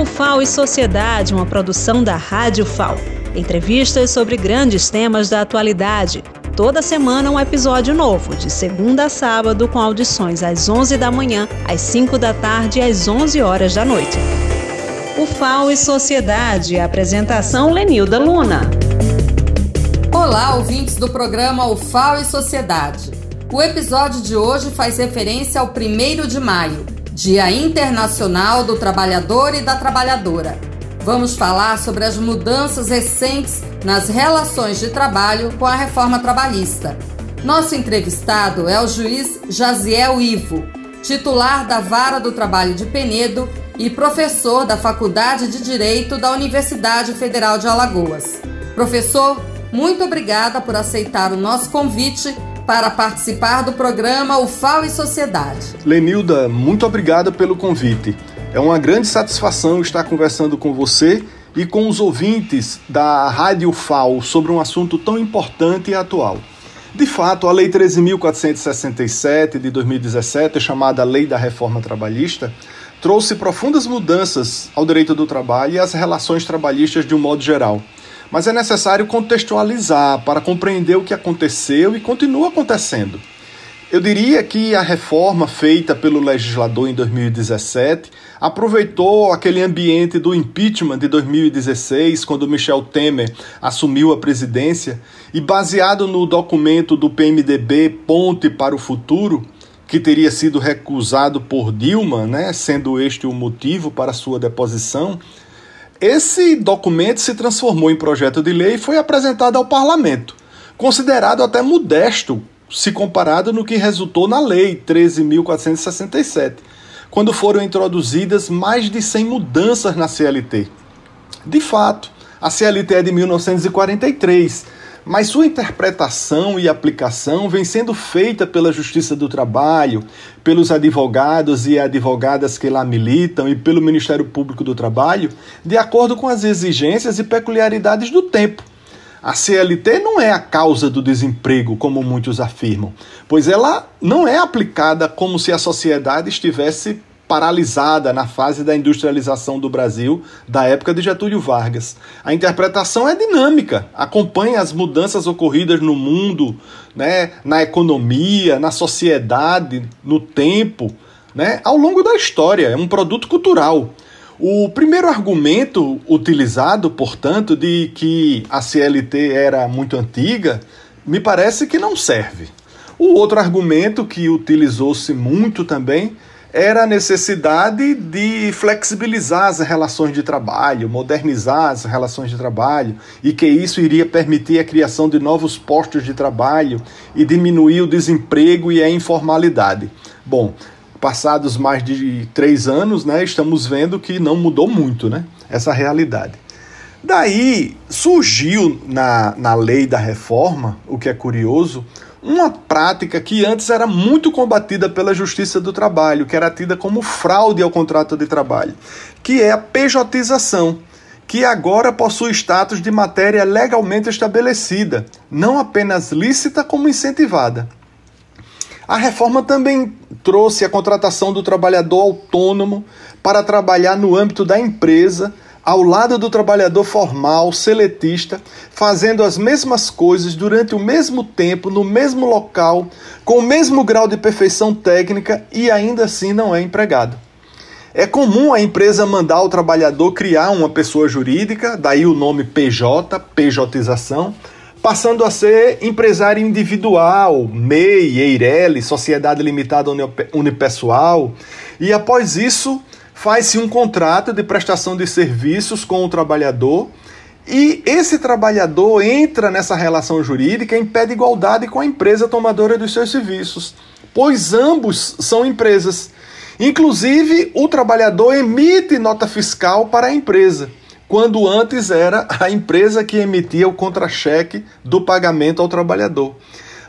O FAO e Sociedade, uma produção da Rádio FAO. Entrevistas sobre grandes temas da atualidade. Toda semana um episódio novo, de segunda a sábado, com audições às 11 da manhã, às 5 da tarde e às 11 horas da noite. O FAO e Sociedade, apresentação Lenilda Luna. Olá, ouvintes do programa O FAO e Sociedade. O episódio de hoje faz referência ao 1 de maio, Dia Internacional do Trabalhador e da Trabalhadora. Vamos falar sobre as mudanças recentes nas relações de trabalho com a reforma trabalhista. Nosso entrevistado é o juiz Jaziel Ivo, titular da Vara do Trabalho de Penedo e professor da Faculdade de Direito da Universidade Federal de Alagoas. Professor, muito obrigada por aceitar o nosso convite para participar do programa UFAO e Sociedade. Lenilda, muito obrigado pelo convite. É uma grande satisfação estar conversando com você e com os ouvintes da Rádio UFAO sobre um assunto tão importante e atual. De fato, a Lei 13.467 de 2017, chamada Lei da Reforma Trabalhista, trouxe profundas mudanças ao direito do trabalho e às relações trabalhistas de um modo geral mas é necessário contextualizar para compreender o que aconteceu e continua acontecendo. Eu diria que a reforma feita pelo legislador em 2017 aproveitou aquele ambiente do impeachment de 2016, quando Michel Temer assumiu a presidência, e baseado no documento do PMDB Ponte para o Futuro, que teria sido recusado por Dilma, né, sendo este o motivo para sua deposição, esse documento se transformou em projeto de lei e foi apresentado ao parlamento, considerado até modesto se comparado no que resultou na Lei 13.467, quando foram introduzidas mais de 100 mudanças na CLT. De fato, a CLT é de 1943 mas sua interpretação e aplicação vem sendo feita pela Justiça do Trabalho, pelos advogados e advogadas que lá militam e pelo Ministério Público do Trabalho, de acordo com as exigências e peculiaridades do tempo. A CLT não é a causa do desemprego, como muitos afirmam, pois ela não é aplicada como se a sociedade estivesse paralisada na fase da industrialização do Brasil da época de Getúlio Vargas. A interpretação é dinâmica, acompanha as mudanças ocorridas no mundo, né, na economia, na sociedade, no tempo, né, ao longo da história. É um produto cultural. O primeiro argumento utilizado, portanto, de que a CLT era muito antiga, me parece que não serve. O outro argumento que utilizou-se muito também era a necessidade de flexibilizar as relações de trabalho, modernizar as relações de trabalho, e que isso iria permitir a criação de novos postos de trabalho e diminuir o desemprego e a informalidade. Bom, passados mais de três anos, né, estamos vendo que não mudou muito né, essa realidade. Daí surgiu na, na lei da reforma, o que é curioso, uma prática que antes era muito combatida pela Justiça do Trabalho, que era tida como fraude ao contrato de trabalho, que é a pejotização, que agora possui status de matéria legalmente estabelecida, não apenas lícita como incentivada. A reforma também trouxe a contratação do trabalhador autônomo para trabalhar no âmbito da empresa ao lado do trabalhador formal, seletista, fazendo as mesmas coisas durante o mesmo tempo, no mesmo local, com o mesmo grau de perfeição técnica e ainda assim não é empregado. É comum a empresa mandar o trabalhador criar uma pessoa jurídica, daí o nome PJ, PJização, passando a ser empresário individual, MEI, EIRELI, Sociedade Limitada Unipessoal, e após isso faz-se um contrato de prestação de serviços com o trabalhador e esse trabalhador entra nessa relação jurídica em pé de igualdade com a empresa tomadora dos seus serviços, pois ambos são empresas. Inclusive, o trabalhador emite nota fiscal para a empresa, quando antes era a empresa que emitia o contra-cheque do pagamento ao trabalhador.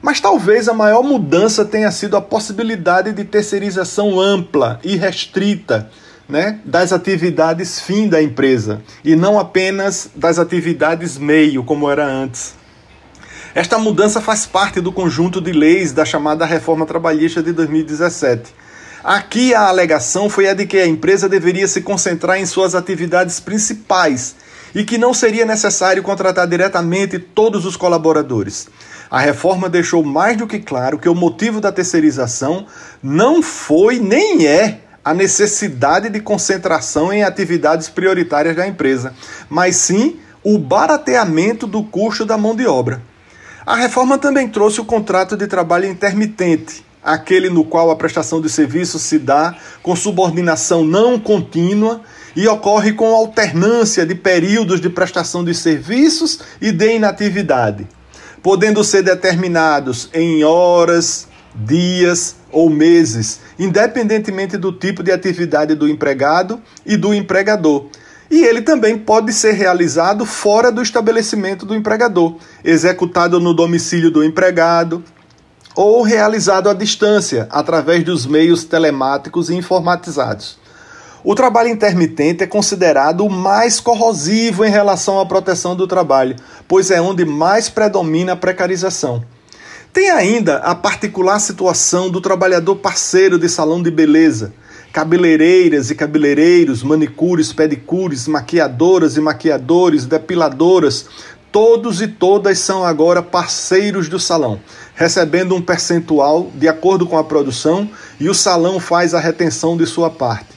Mas talvez a maior mudança tenha sido a possibilidade de terceirização ampla e restrita né, das atividades fim da empresa e não apenas das atividades meio, como era antes. Esta mudança faz parte do conjunto de leis da chamada Reforma Trabalhista de 2017. Aqui a alegação foi a de que a empresa deveria se concentrar em suas atividades principais e que não seria necessário contratar diretamente todos os colaboradores. A reforma deixou mais do que claro que o motivo da terceirização não foi nem é a necessidade de concentração em atividades prioritárias da empresa, mas sim o barateamento do custo da mão de obra. A reforma também trouxe o contrato de trabalho intermitente, aquele no qual a prestação de serviço se dá com subordinação não contínua e ocorre com alternância de períodos de prestação de serviços e de inatividade, podendo ser determinados em horas, dias ou meses, independentemente do tipo de atividade do empregado e do empregador. E ele também pode ser realizado fora do estabelecimento do empregador, executado no domicílio do empregado, ou realizado à distância, através dos meios telemáticos e informatizados. O trabalho intermitente é considerado o mais corrosivo em relação à proteção do trabalho, pois é onde mais predomina a precarização. Tem ainda a particular situação do trabalhador parceiro de salão de beleza, cabeleireiras e cabeleireiros, manicures, pedicures, maquiadoras e maquiadores, depiladoras, todos e todas são agora parceiros do salão recebendo um percentual de acordo com a produção e o salão faz a retenção de sua parte.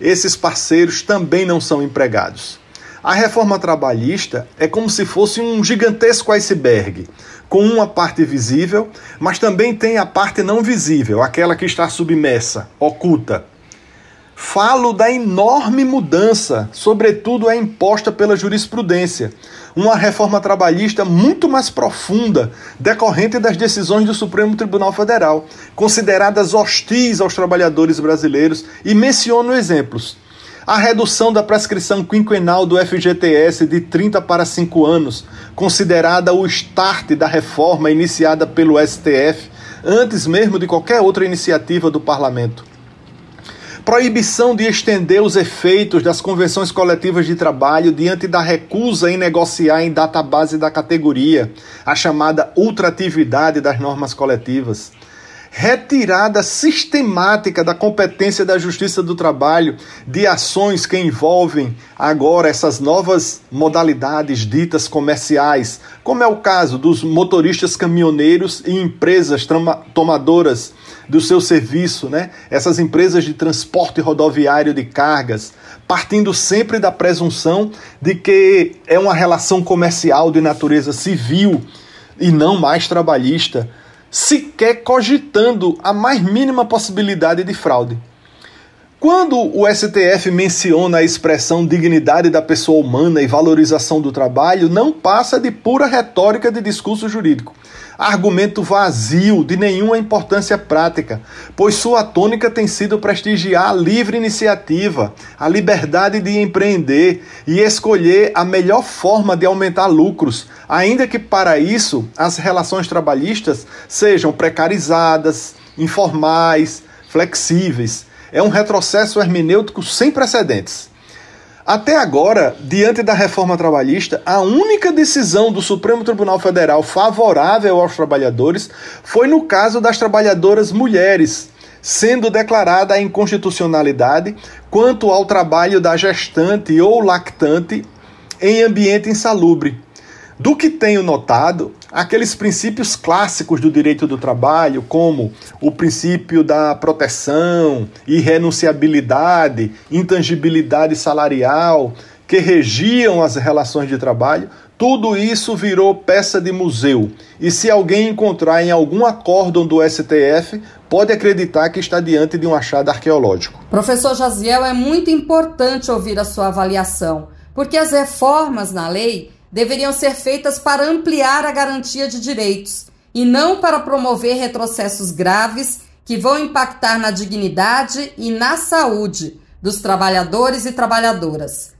Esses parceiros também não são empregados. A reforma trabalhista é como se fosse um gigantesco iceberg, com uma parte visível, mas também tem a parte não visível, aquela que está submersa, oculta. Falo da enorme mudança, sobretudo a imposta pela jurisprudência, uma reforma trabalhista muito mais profunda, decorrente das decisões do Supremo Tribunal Federal, consideradas hostis aos trabalhadores brasileiros, e menciono exemplos. A redução da prescrição quinquenal do FGTS de 30 para 5 anos, considerada o start da reforma iniciada pelo STF, antes mesmo de qualquer outra iniciativa do parlamento. Proibição de estender os efeitos das convenções coletivas de trabalho diante da recusa em negociar em database da categoria, a chamada ultratividade das normas coletivas retirada sistemática da competência da Justiça do Trabalho de ações que envolvem agora essas novas modalidades ditas comerciais, como é o caso dos motoristas caminhoneiros e empresas tomadoras do seu serviço, né? Essas empresas de transporte rodoviário de cargas, partindo sempre da presunção de que é uma relação comercial de natureza civil e não mais trabalhista sequer cogitando a mais mínima possibilidade de fraude. Quando o STF menciona a expressão dignidade da pessoa humana e valorização do trabalho, não passa de pura retórica de discurso jurídico argumento vazio, de nenhuma importância prática, pois sua tônica tem sido prestigiar a livre iniciativa, a liberdade de empreender e escolher a melhor forma de aumentar lucros, ainda que para isso as relações trabalhistas sejam precarizadas, informais, flexíveis. É um retrocesso hermenêutico sem precedentes. Até agora, diante da reforma trabalhista, a única decisão do Supremo Tribunal Federal favorável aos trabalhadores foi no caso das trabalhadoras mulheres, sendo declarada a inconstitucionalidade quanto ao trabalho da gestante ou lactante em ambiente insalubre. Do que tenho notado, aqueles princípios clássicos do direito do trabalho, como o princípio da proteção, irrenunciabilidade, intangibilidade salarial, que regiam as relações de trabalho, tudo isso virou peça de museu. E se alguém encontrar em algum acórdão do STF, pode acreditar que está diante de um achado arqueológico. Professor Jaziel, é muito importante ouvir a sua avaliação, porque as reformas na lei deveriam ser feitas para ampliar a garantia de direitos e não para promover retrocessos graves que vão impactar na dignidade e na saúde dos trabalhadores e trabalhadoras.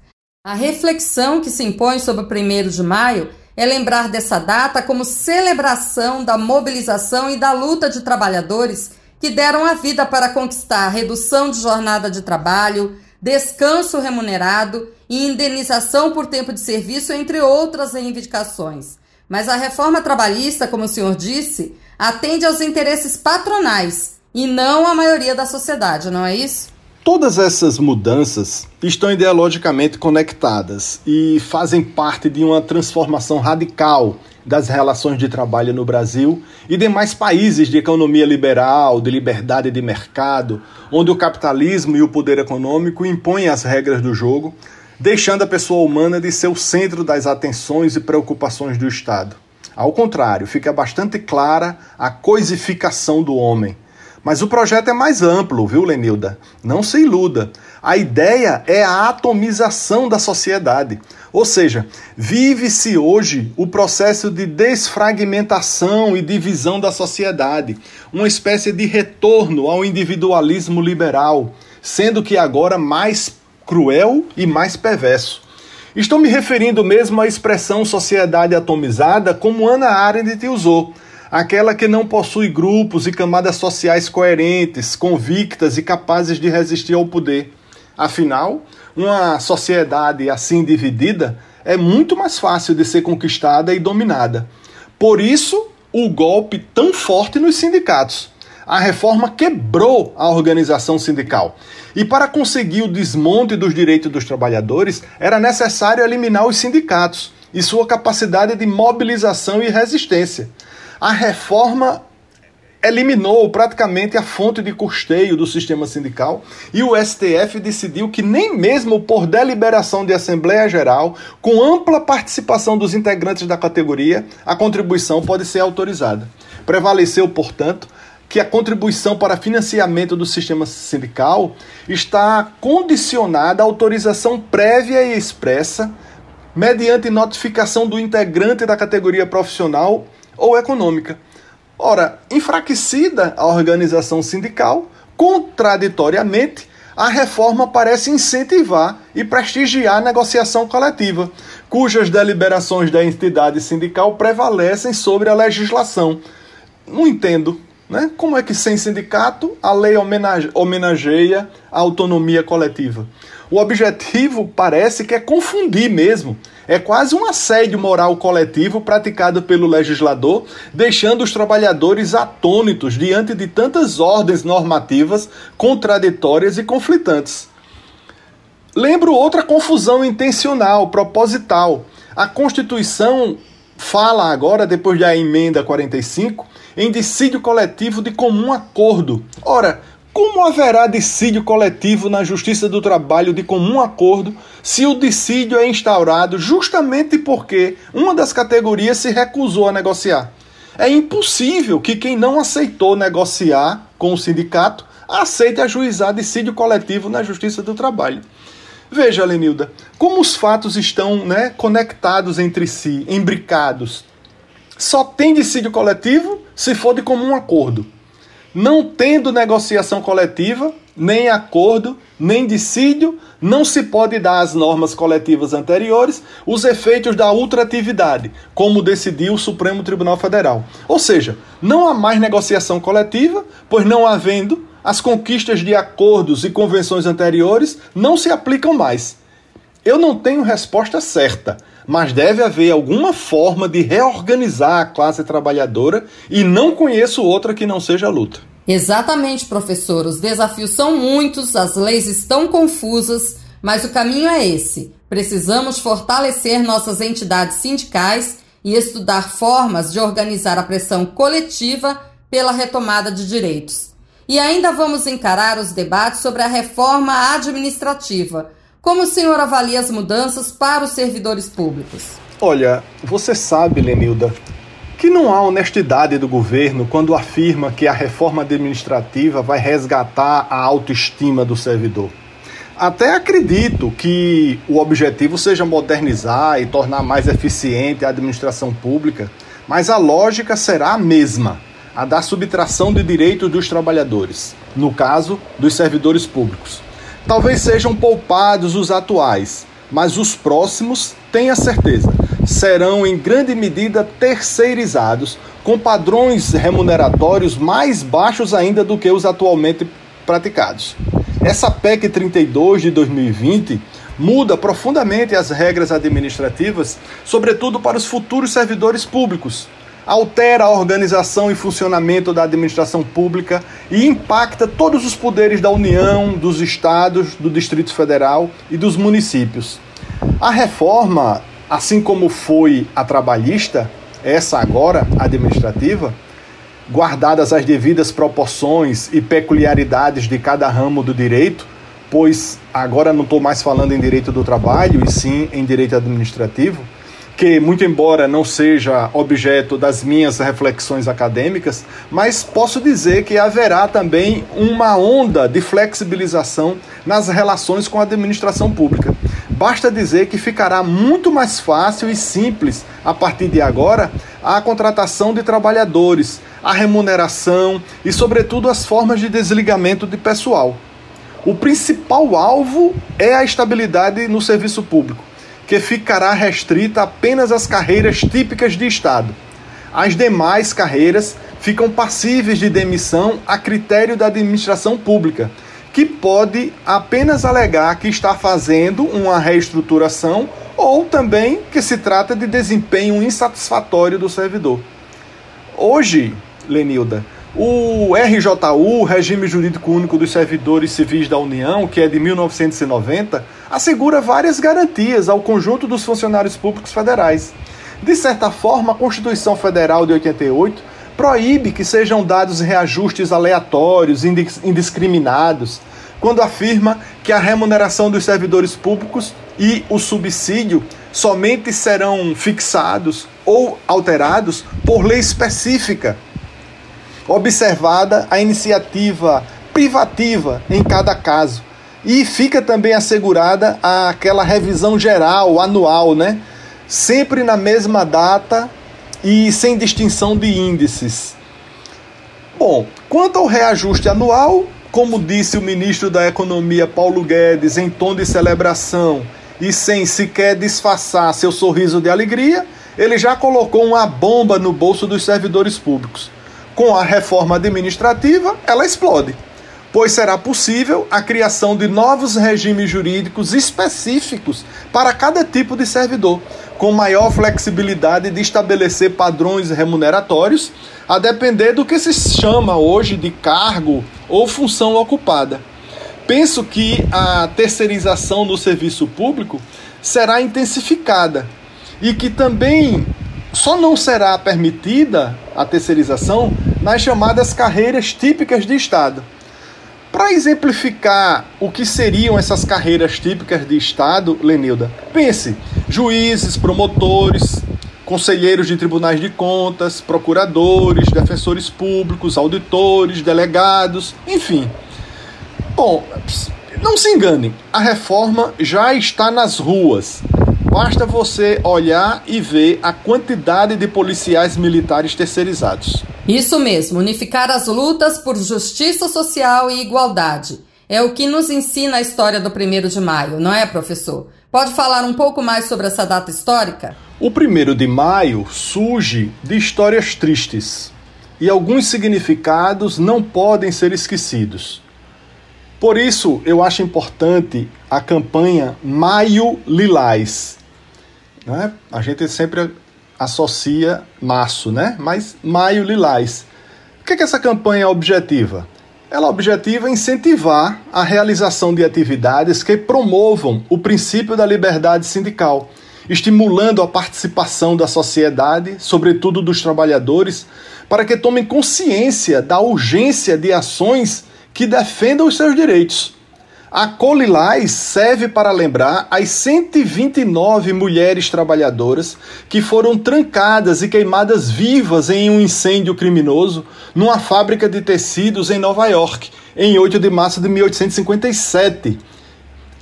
A reflexão que se impõe sobre o 1 de maio é lembrar dessa data como celebração da mobilização e da luta de trabalhadores que deram a vida para conquistar redução de jornada de trabalho, descanso remunerado e indenização por tempo de serviço, entre outras reivindicações. Mas a reforma trabalhista, como o senhor disse, atende aos interesses patronais e não a maioria da sociedade, não é isso? Todas essas mudanças estão ideologicamente conectadas e fazem parte de uma transformação radical das relações de trabalho no Brasil e demais países de economia liberal, de liberdade de mercado, onde o capitalismo e o poder econômico impõem as regras do jogo, deixando a pessoa humana de ser o centro das atenções e preocupações do Estado. Ao contrário, fica bastante clara a coisificação do homem. Mas o projeto é mais amplo, viu, Lenilda? Não se iluda. A ideia é a atomização da sociedade. Ou seja, vive-se hoje o processo de desfragmentação e divisão da sociedade, uma espécie de retorno ao individualismo liberal, sendo que agora mais cruel e mais perverso. Estou me referindo mesmo à expressão sociedade atomizada como Ana Arendt usou, aquela que não possui grupos e camadas sociais coerentes, convictas e capazes de resistir ao poder. Afinal, uma sociedade assim dividida é muito mais fácil de ser conquistada e dominada. Por isso, o golpe tão forte nos sindicatos. A reforma quebrou a organização sindical. E para conseguir o desmonte dos direitos dos trabalhadores, era necessário eliminar os sindicatos e sua capacidade de mobilização e resistência. A reforma eliminou praticamente a fonte de custeio do sistema sindical e o STF decidiu que nem mesmo por deliberação de Assembleia Geral, com ampla participação dos integrantes da categoria, a contribuição pode ser autorizada. Prevaleceu, portanto, que a contribuição para financiamento do sistema sindical está condicionada à autorização prévia e expressa, mediante notificação do integrante da categoria profissional ou econômica Ora, enfraquecida a organização sindical, contraditoriamente, a reforma parece incentivar e prestigiar a negociação coletiva, cujas deliberações da entidade sindical prevalecem sobre a legislação. Não entendo. Né? Como é que sem sindicato a lei homenageia a autonomia coletiva? O objetivo parece que é confundir mesmo é quase um assédio moral coletivo praticado pelo legislador, deixando os trabalhadores atônitos diante de tantas ordens normativas contraditórias e conflitantes. Lembro outra confusão intencional, proposital. A Constituição fala agora, depois da emenda 45, em dissídio coletivo de comum acordo. Ora, como haverá dissídio coletivo na Justiça do Trabalho de comum acordo se o dissídio é instaurado justamente porque uma das categorias se recusou a negociar? É impossível que quem não aceitou negociar com o sindicato aceite ajuizar dissídio coletivo na Justiça do Trabalho. Veja, Lenilda, como os fatos estão né, conectados entre si, imbricados. Só tem dissídio coletivo se for de comum acordo. Não tendo negociação coletiva, nem acordo, nem dissídio, não se pode dar às normas coletivas anteriores os efeitos da ultratividade, como decidiu o Supremo Tribunal Federal. Ou seja, não há mais negociação coletiva, pois não havendo, as conquistas de acordos e convenções anteriores não se aplicam mais. Eu não tenho resposta certa, mas deve haver alguma forma de reorganizar a classe trabalhadora e não conheço outra que não seja a luta. Exatamente, professor. Os desafios são muitos, as leis estão confusas, mas o caminho é esse. Precisamos fortalecer nossas entidades sindicais e estudar formas de organizar a pressão coletiva pela retomada de direitos. E ainda vamos encarar os debates sobre a reforma administrativa como o senhor avalia as mudanças para os servidores públicos? Olha, você sabe, Lenilda, que não há honestidade do governo quando afirma que a reforma administrativa vai resgatar a autoestima do servidor. Até acredito que o objetivo seja modernizar e tornar mais eficiente a administração pública, mas a lógica será a mesma, a da subtração de direitos dos trabalhadores, no caso, dos servidores públicos. Talvez sejam poupados os atuais, mas os próximos, tenha certeza, serão em grande medida terceirizados, com padrões remuneratórios mais baixos ainda do que os atualmente praticados. Essa PEC 32 de 2020 muda profundamente as regras administrativas, sobretudo para os futuros servidores públicos. Altera a organização e funcionamento da administração pública e impacta todos os poderes da União, dos estados, do Distrito Federal e dos municípios. A reforma, assim como foi a trabalhista, essa agora administrativa, guardadas as devidas proporções e peculiaridades de cada ramo do direito, pois agora não estou mais falando em direito do trabalho e sim em direito administrativo que, muito embora não seja objeto das minhas reflexões acadêmicas, mas posso dizer que haverá também uma onda de flexibilização nas relações com a administração pública. Basta dizer que ficará muito mais fácil e simples, a partir de agora, a contratação de trabalhadores, a remuneração e, sobretudo, as formas de desligamento de pessoal. O principal alvo é a estabilidade no serviço público que ficará restrita apenas às carreiras típicas de Estado. As demais carreiras ficam passíveis de demissão a critério da administração pública, que pode apenas alegar que está fazendo uma reestruturação ou também que se trata de desempenho insatisfatório do servidor. Hoje, Lenilda, o RJU, Regime Jurídico Único dos Servidores Civis da União, que é de 1990, assegura várias garantias ao conjunto dos funcionários públicos federais. De certa forma, a Constituição Federal de 88 proíbe que sejam dados reajustes aleatórios, indiscriminados, quando afirma que a remuneração dos servidores públicos e o subsídio somente serão fixados ou alterados por lei específica observada a iniciativa privativa em cada caso. E fica também assegurada aquela revisão geral, anual, né? Sempre na mesma data e sem distinção de índices. Bom, quanto ao reajuste anual, como disse o ministro da Economia Paulo Guedes em tom de celebração e sem sequer disfarçar seu sorriso de alegria, ele já colocou uma bomba no bolso dos servidores públicos com a reforma administrativa, ela explode, pois será possível a criação de novos regimes jurídicos específicos para cada tipo de servidor, com maior flexibilidade de estabelecer padrões remuneratórios, a depender do que se chama hoje de cargo ou função ocupada. Penso que a terceirização do serviço público será intensificada e que também só não será permitida a terceirização nas chamadas carreiras típicas de Estado. Para exemplificar o que seriam essas carreiras típicas de Estado, Lenilda, pense: juízes, promotores, conselheiros de tribunais de contas, procuradores, defensores públicos, auditores, delegados, enfim. Bom, não se engane, a reforma já está nas ruas. Basta você olhar e ver a quantidade de policiais militares terceirizados. Isso mesmo, unificar as lutas por justiça social e igualdade. É o que nos ensina a história do 1 de maio, não é, professor? Pode falar um pouco mais sobre essa data histórica? O 1 de maio surge de histórias tristes e alguns significados não podem ser esquecidos. Por isso, eu acho importante a campanha Maio Lilás, né? A gente sempre associa março, né? mas maio lilás. O que, é que essa campanha é objetiva? Ela objetiva incentivar a realização de atividades que promovam o princípio da liberdade sindical, estimulando a participação da sociedade, sobretudo dos trabalhadores, para que tomem consciência da urgência de ações que defendam os seus direitos. A Colilás serve para lembrar as 129 mulheres trabalhadoras que foram trancadas e queimadas vivas em um incêndio criminoso numa fábrica de tecidos em Nova York, em 8 de março de 1857.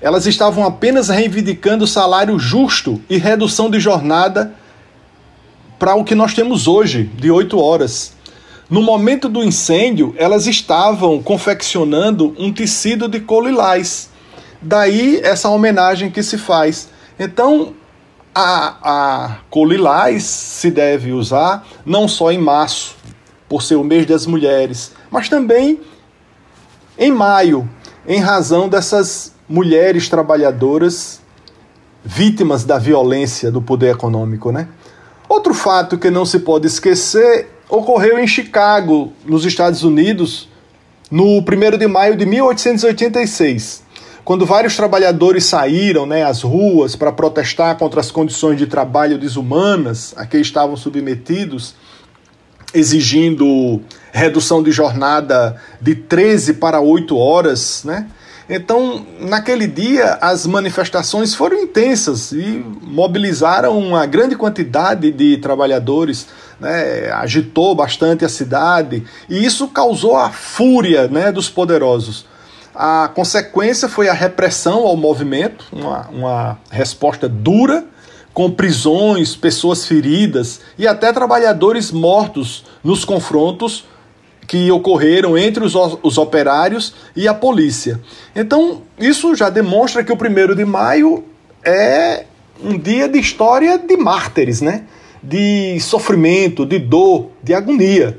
Elas estavam apenas reivindicando salário justo e redução de jornada para o que nós temos hoje, de 8 horas. No momento do incêndio, elas estavam confeccionando um tecido de colilás. Daí essa homenagem que se faz. Então, a, a colilás se deve usar não só em março, por ser o mês das mulheres, mas também em maio, em razão dessas mulheres trabalhadoras vítimas da violência do poder econômico, né? Outro fato que não se pode esquecer ocorreu em Chicago, nos Estados Unidos, no 1 de maio de 1886, quando vários trabalhadores saíram né, às ruas para protestar contra as condições de trabalho desumanas a que estavam submetidos, exigindo redução de jornada de 13 para 8 horas, né? Então, naquele dia, as manifestações foram intensas e mobilizaram uma grande quantidade de trabalhadores, né, agitou bastante a cidade e isso causou a fúria né, dos poderosos. A consequência foi a repressão ao movimento, uma, uma resposta dura, com prisões, pessoas feridas e até trabalhadores mortos nos confrontos que ocorreram entre os, os operários e a polícia. Então, isso já demonstra que o primeiro de maio é um dia de história de mártires, né? De sofrimento, de dor, de agonia.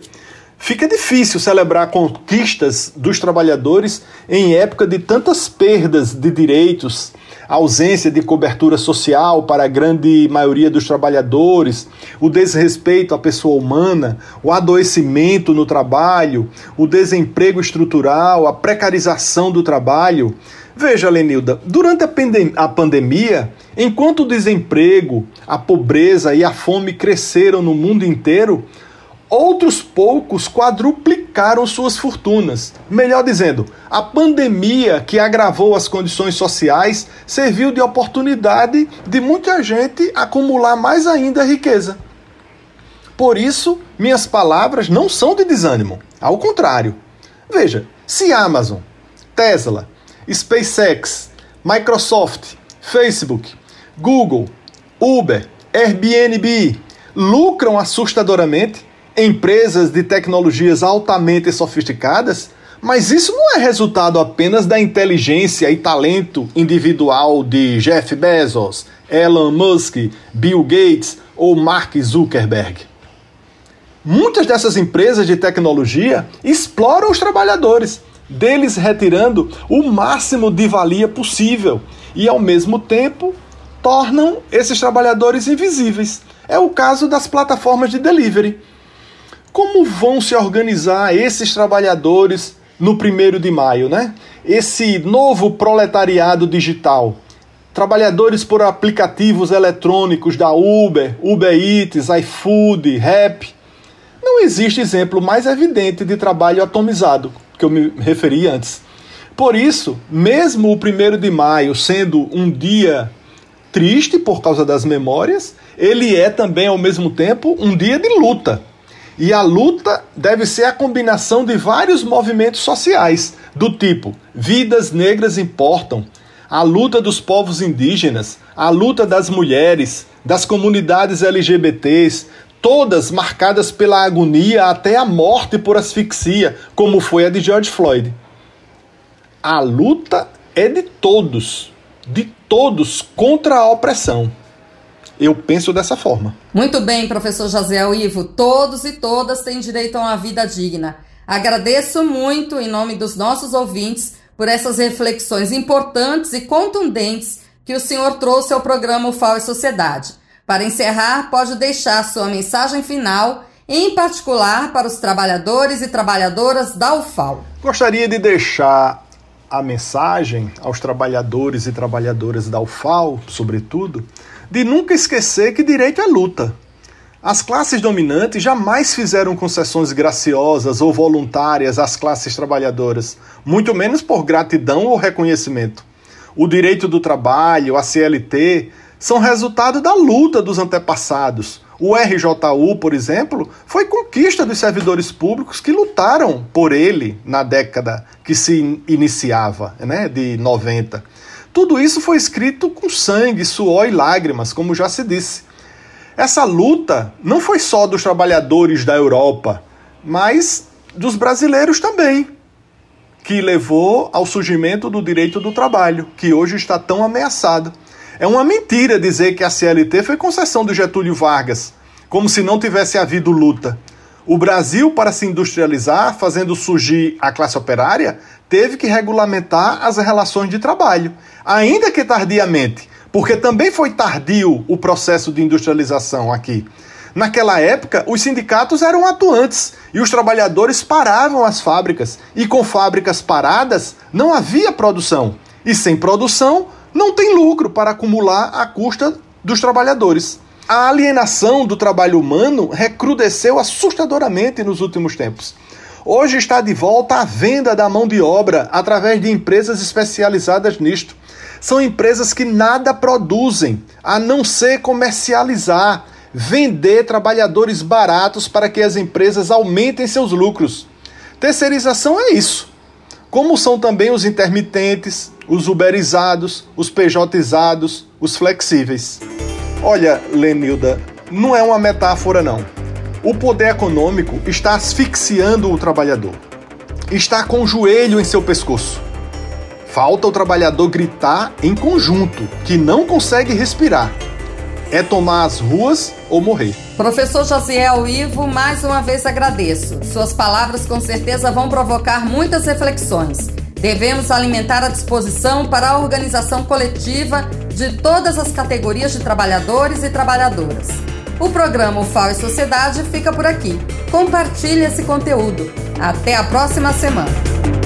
Fica difícil celebrar conquistas dos trabalhadores em época de tantas perdas de direitos, ausência de cobertura social para a grande maioria dos trabalhadores, o desrespeito à pessoa humana, o adoecimento no trabalho, o desemprego estrutural, a precarização do trabalho. Veja, Lenilda, durante a, pandem a pandemia, enquanto o desemprego, a pobreza e a fome cresceram no mundo inteiro, Outros poucos quadruplicaram suas fortunas. Melhor dizendo, a pandemia que agravou as condições sociais serviu de oportunidade de muita gente acumular mais ainda riqueza. Por isso, minhas palavras não são de desânimo. Ao contrário. Veja, se Amazon, Tesla, SpaceX, Microsoft, Facebook, Google, Uber, Airbnb lucram assustadoramente, empresas de tecnologias altamente sofisticadas, mas isso não é resultado apenas da inteligência e talento individual de Jeff Bezos, Elon Musk, Bill Gates ou Mark Zuckerberg. Muitas dessas empresas de tecnologia exploram os trabalhadores, deles retirando o máximo de valia possível e, ao mesmo tempo, tornam esses trabalhadores invisíveis. É o caso das plataformas de delivery como vão se organizar esses trabalhadores no primeiro de maio, né? Esse novo proletariado digital. Trabalhadores por aplicativos eletrônicos da Uber, Uber Eats, iFood, Rap. Não existe exemplo mais evidente de trabalho atomizado, que eu me referi antes. Por isso, mesmo o primeiro de maio sendo um dia triste por causa das memórias, ele é também ao mesmo tempo um dia de luta e a luta deve ser a combinação de vários movimentos sociais, do tipo Vidas Negras Importam, a luta dos povos indígenas, a luta das mulheres, das comunidades LGBTs, todas marcadas pela agonia até a morte por asfixia, como foi a de George Floyd. A luta é de todos, de todos contra a opressão. Eu penso dessa forma. Muito bem, professor Jaziel Ivo. Todos e todas têm direito a uma vida digna. Agradeço muito, em nome dos nossos ouvintes, por essas reflexões importantes e contundentes que o senhor trouxe ao programa UFAO e Sociedade. Para encerrar, pode deixar sua mensagem final, em particular para os trabalhadores e trabalhadoras da UFAO. Gostaria de deixar a mensagem aos trabalhadores e trabalhadoras da UFAO, sobretudo, de nunca esquecer que direito é luta. As classes dominantes jamais fizeram concessões graciosas ou voluntárias às classes trabalhadoras, muito menos por gratidão ou reconhecimento. O direito do trabalho, a CLT, são resultado da luta dos antepassados. O RJU, por exemplo, foi conquista dos servidores públicos que lutaram por ele na década que se iniciava, né, de 90. Tudo isso foi escrito com sangue, suor e lágrimas, como já se disse. Essa luta não foi só dos trabalhadores da Europa, mas dos brasileiros também, que levou ao surgimento do direito do trabalho, que hoje está tão ameaçado. É uma mentira dizer que a CLT foi concessão do Getúlio Vargas, como se não tivesse havido luta. O Brasil, para se industrializar, fazendo surgir a classe operária, teve que regulamentar as relações de trabalho, ainda que tardiamente, porque também foi tardio o processo de industrialização aqui. Naquela época, os sindicatos eram atuantes e os trabalhadores paravam as fábricas. E com fábricas paradas, não havia produção. E sem produção, não tem lucro para acumular a custa dos trabalhadores. A alienação do trabalho humano recrudesceu assustadoramente nos últimos tempos. Hoje está de volta a venda da mão de obra através de empresas especializadas nisto. São empresas que nada produzem a não ser comercializar, vender trabalhadores baratos para que as empresas aumentem seus lucros. Terceirização é isso. Como são também os intermitentes, os uberizados, os pejotizados, os flexíveis. Olha, Lenilda, não é uma metáfora não. O poder econômico está asfixiando o trabalhador. Está com o joelho em seu pescoço. Falta o trabalhador gritar em conjunto, que não consegue respirar é tomar as ruas ou morrer. Professor Josiel Ivo, mais uma vez agradeço. Suas palavras com certeza vão provocar muitas reflexões. Devemos alimentar a disposição para a organização coletiva de todas as categorias de trabalhadores e trabalhadoras. O programa UFAO e Sociedade fica por aqui. Compartilhe esse conteúdo. Até a próxima semana.